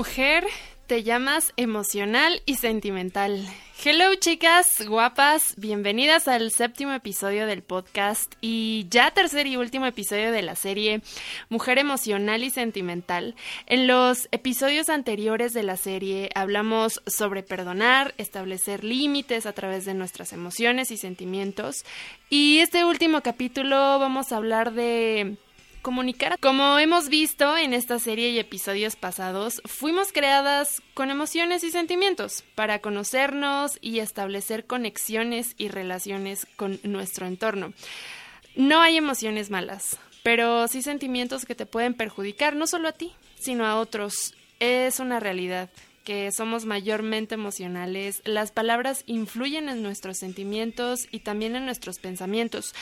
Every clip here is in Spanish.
Mujer, te llamas emocional y sentimental. Hello chicas, guapas, bienvenidas al séptimo episodio del podcast y ya tercer y último episodio de la serie Mujer emocional y sentimental. En los episodios anteriores de la serie hablamos sobre perdonar, establecer límites a través de nuestras emociones y sentimientos y este último capítulo vamos a hablar de comunicar. Como hemos visto en esta serie y episodios pasados, fuimos creadas con emociones y sentimientos para conocernos y establecer conexiones y relaciones con nuestro entorno. No hay emociones malas, pero sí sentimientos que te pueden perjudicar no solo a ti, sino a otros. Es una realidad que somos mayormente emocionales, las palabras influyen en nuestros sentimientos y también en nuestros pensamientos.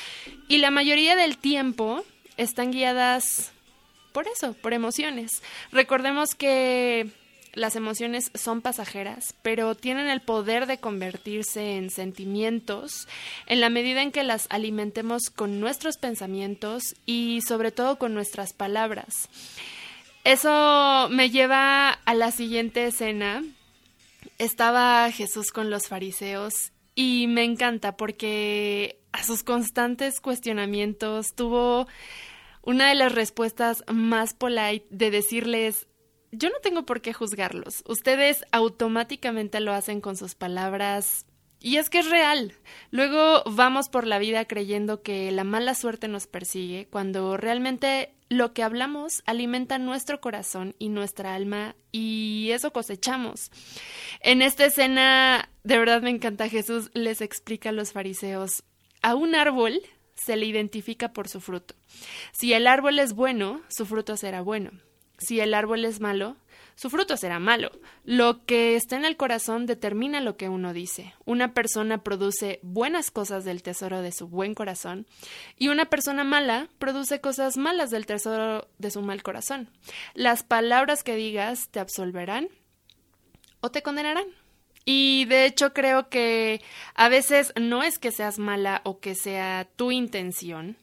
Y la mayoría del tiempo están guiadas por eso, por emociones. Recordemos que las emociones son pasajeras, pero tienen el poder de convertirse en sentimientos en la medida en que las alimentemos con nuestros pensamientos y sobre todo con nuestras palabras. Eso me lleva a la siguiente escena. Estaba Jesús con los fariseos y me encanta porque a sus constantes cuestionamientos tuvo una de las respuestas más polite de decirles, yo no tengo por qué juzgarlos, ustedes automáticamente lo hacen con sus palabras. Y es que es real. Luego vamos por la vida creyendo que la mala suerte nos persigue, cuando realmente lo que hablamos alimenta nuestro corazón y nuestra alma y eso cosechamos. En esta escena, de verdad me encanta, Jesús les explica a los fariseos, a un árbol se le identifica por su fruto. Si el árbol es bueno, su fruto será bueno. Si el árbol es malo, su fruto será malo. Lo que está en el corazón determina lo que uno dice. Una persona produce buenas cosas del tesoro de su buen corazón y una persona mala produce cosas malas del tesoro de su mal corazón. Las palabras que digas te absolverán o te condenarán. Y de hecho creo que a veces no es que seas mala o que sea tu intención,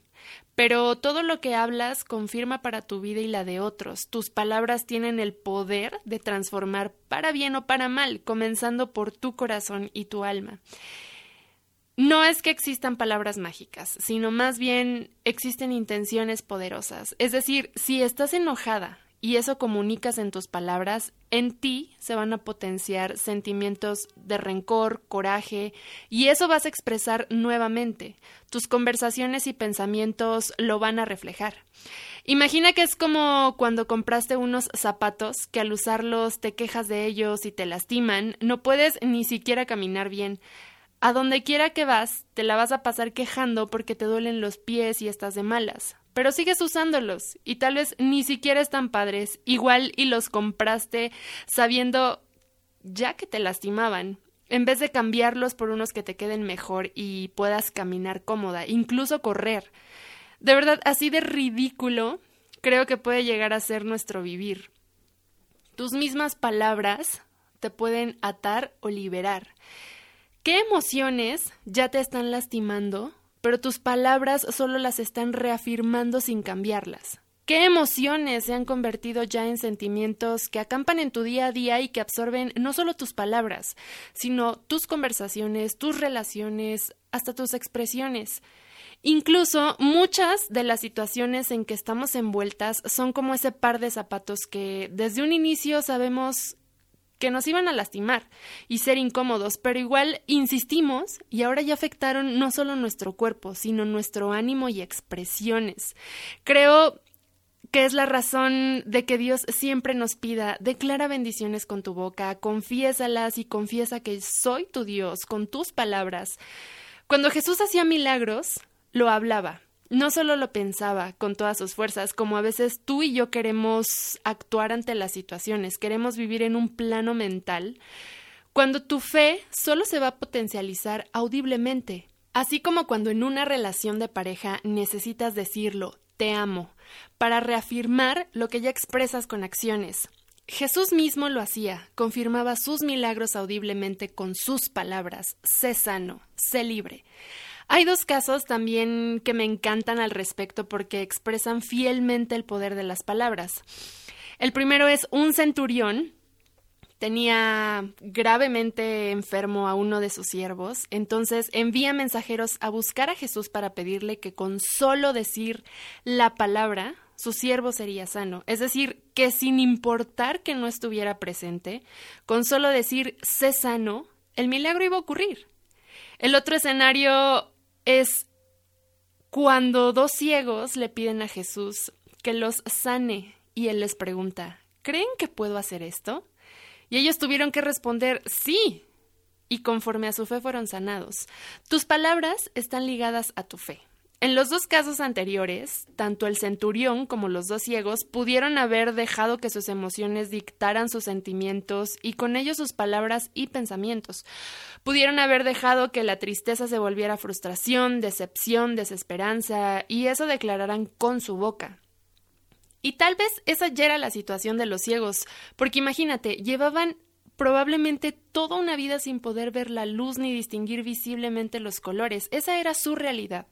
pero todo lo que hablas confirma para tu vida y la de otros. Tus palabras tienen el poder de transformar para bien o para mal, comenzando por tu corazón y tu alma. No es que existan palabras mágicas, sino más bien existen intenciones poderosas. Es decir, si estás enojada y eso comunicas en tus palabras, en ti se van a potenciar sentimientos de rencor, coraje, y eso vas a expresar nuevamente. Tus conversaciones y pensamientos lo van a reflejar. Imagina que es como cuando compraste unos zapatos que al usarlos te quejas de ellos y te lastiman, no puedes ni siquiera caminar bien. A donde quiera que vas, te la vas a pasar quejando porque te duelen los pies y estás de malas. Pero sigues usándolos y tal vez ni siquiera están padres, igual y los compraste sabiendo ya que te lastimaban, en vez de cambiarlos por unos que te queden mejor y puedas caminar cómoda, incluso correr. De verdad, así de ridículo creo que puede llegar a ser nuestro vivir. Tus mismas palabras te pueden atar o liberar. ¿Qué emociones ya te están lastimando, pero tus palabras solo las están reafirmando sin cambiarlas? ¿Qué emociones se han convertido ya en sentimientos que acampan en tu día a día y que absorben no solo tus palabras, sino tus conversaciones, tus relaciones, hasta tus expresiones? Incluso muchas de las situaciones en que estamos envueltas son como ese par de zapatos que desde un inicio sabemos que nos iban a lastimar y ser incómodos, pero igual insistimos y ahora ya afectaron no solo nuestro cuerpo, sino nuestro ánimo y expresiones. Creo que es la razón de que Dios siempre nos pida, declara bendiciones con tu boca, confiésalas y confiesa que soy tu Dios con tus palabras. Cuando Jesús hacía milagros, lo hablaba, no solo lo pensaba con todas sus fuerzas, como a veces tú y yo queremos actuar ante las situaciones, queremos vivir en un plano mental, cuando tu fe solo se va a potencializar audiblemente, así como cuando en una relación de pareja necesitas decirlo, te amo, para reafirmar lo que ya expresas con acciones. Jesús mismo lo hacía, confirmaba sus milagros audiblemente con sus palabras, sé sano, sé libre. Hay dos casos también que me encantan al respecto porque expresan fielmente el poder de las palabras. El primero es un centurión tenía gravemente enfermo a uno de sus siervos, entonces envía mensajeros a buscar a Jesús para pedirle que con solo decir la palabra su siervo sería sano. Es decir, que sin importar que no estuviera presente, con solo decir sé sano, el milagro iba a ocurrir. El otro escenario es cuando dos ciegos le piden a Jesús que los sane y él les pregunta, ¿creen que puedo hacer esto? Y ellos tuvieron que responder, sí. Y conforme a su fe fueron sanados. Tus palabras están ligadas a tu fe. En los dos casos anteriores, tanto el centurión como los dos ciegos pudieron haber dejado que sus emociones dictaran sus sentimientos y con ellos sus palabras y pensamientos. Pudieron haber dejado que la tristeza se volviera frustración, decepción, desesperanza y eso declararan con su boca. Y tal vez esa ya era la situación de los ciegos, porque imagínate, llevaban probablemente toda una vida sin poder ver la luz ni distinguir visiblemente los colores. Esa era su realidad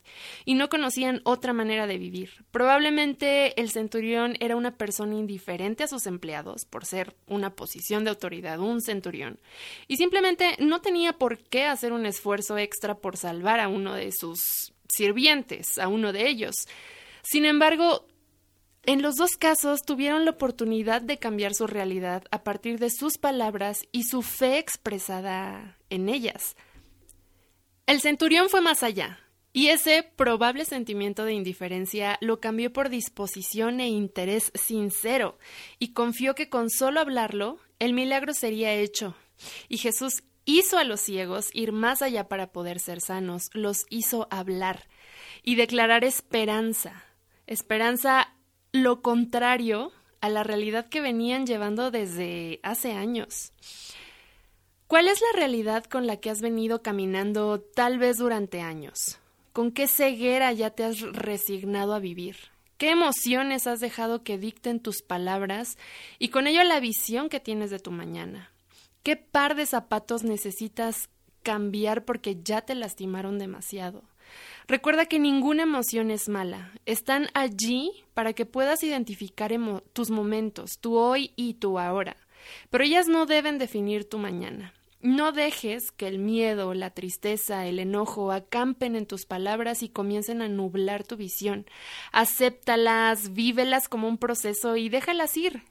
y no conocían otra manera de vivir. Probablemente el centurión era una persona indiferente a sus empleados por ser una posición de autoridad, un centurión, y simplemente no tenía por qué hacer un esfuerzo extra por salvar a uno de sus sirvientes, a uno de ellos. Sin embargo, en los dos casos tuvieron la oportunidad de cambiar su realidad a partir de sus palabras y su fe expresada en ellas. El centurión fue más allá, y ese probable sentimiento de indiferencia lo cambió por disposición e interés sincero, y confió que con solo hablarlo, el milagro sería hecho. Y Jesús hizo a los ciegos ir más allá para poder ser sanos, los hizo hablar y declarar esperanza. Esperanza lo contrario a la realidad que venían llevando desde hace años. ¿Cuál es la realidad con la que has venido caminando tal vez durante años? ¿Con qué ceguera ya te has resignado a vivir? ¿Qué emociones has dejado que dicten tus palabras y con ello la visión que tienes de tu mañana? ¿Qué par de zapatos necesitas cambiar porque ya te lastimaron demasiado? Recuerda que ninguna emoción es mala. Están allí para que puedas identificar tus momentos, tu hoy y tu ahora. Pero ellas no deben definir tu mañana. No dejes que el miedo, la tristeza, el enojo acampen en tus palabras y comiencen a nublar tu visión. Acéptalas, vívelas como un proceso y déjalas ir.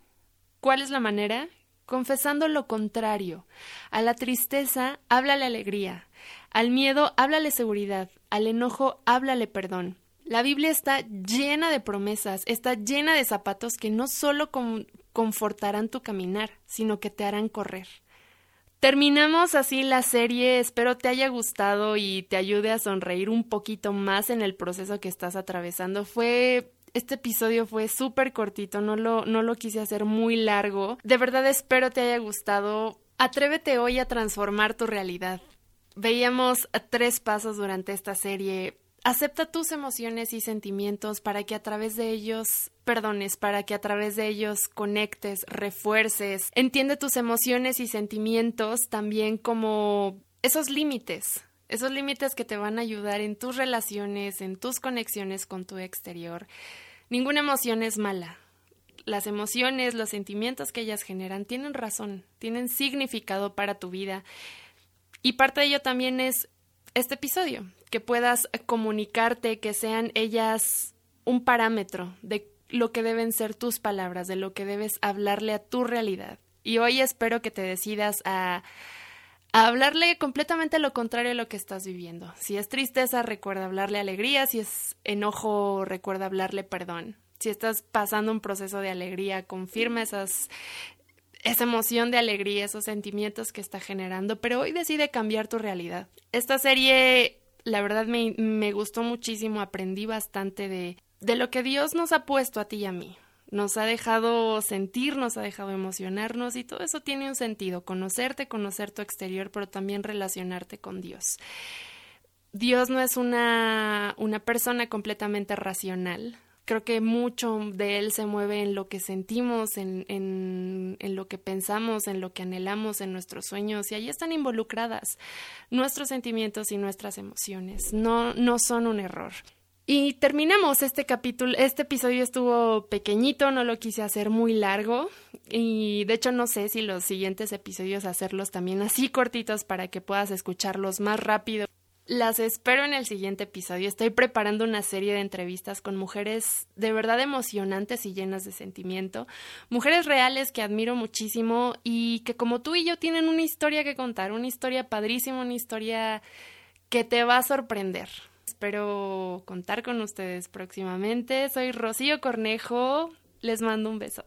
¿Cuál es la manera? Confesando lo contrario. A la tristeza, habla la alegría. Al miedo, háblale seguridad. Al enojo, háblale perdón. La Biblia está llena de promesas, está llena de zapatos que no solo confortarán tu caminar, sino que te harán correr. Terminamos así la serie, espero te haya gustado y te ayude a sonreír un poquito más en el proceso que estás atravesando. Fue este episodio fue súper cortito, no lo, no lo quise hacer muy largo. De verdad espero te haya gustado Atrévete hoy a transformar tu realidad. Veíamos tres pasos durante esta serie. Acepta tus emociones y sentimientos para que a través de ellos perdones, para que a través de ellos conectes, refuerces. Entiende tus emociones y sentimientos también como esos límites, esos límites que te van a ayudar en tus relaciones, en tus conexiones con tu exterior. Ninguna emoción es mala. Las emociones, los sentimientos que ellas generan tienen razón, tienen significado para tu vida. Y parte de ello también es este episodio, que puedas comunicarte, que sean ellas un parámetro de lo que deben ser tus palabras, de lo que debes hablarle a tu realidad. Y hoy espero que te decidas a, hablarle completamente lo contrario a lo que estás viviendo. Si es tristeza, recuerda hablarle alegría, si es enojo, recuerda hablarle perdón. Si estás pasando un proceso de alegría, confirma esas esa emoción de alegría, esos sentimientos que está generando, pero hoy decide cambiar tu realidad. Esta serie, la verdad, me, me gustó muchísimo, aprendí bastante de, de lo que Dios nos ha puesto a ti y a mí. Nos ha dejado sentir, nos ha dejado emocionarnos y todo eso tiene un sentido, conocerte, conocer tu exterior, pero también relacionarte con Dios. Dios no es una, una persona completamente racional, creo que mucho de él se mueve en lo que sentimos, en, en, lo que pensamos, en lo que anhelamos, en nuestros sueños, y ahí están involucradas nuestros sentimientos y nuestras emociones. No, no son un error. Y terminamos este capítulo, este episodio estuvo pequeñito, no lo quise hacer muy largo y de hecho no sé si los siguientes episodios hacerlos también así cortitos para que puedas escucharlos más rápido. Las espero en el siguiente episodio. Estoy preparando una serie de entrevistas con mujeres de verdad emocionantes y llenas de sentimiento. Mujeres reales que admiro muchísimo y que como tú y yo tienen una historia que contar, una historia padrísima, una historia que te va a sorprender. Espero contar con ustedes próximamente. Soy Rocío Cornejo. Les mando un beso.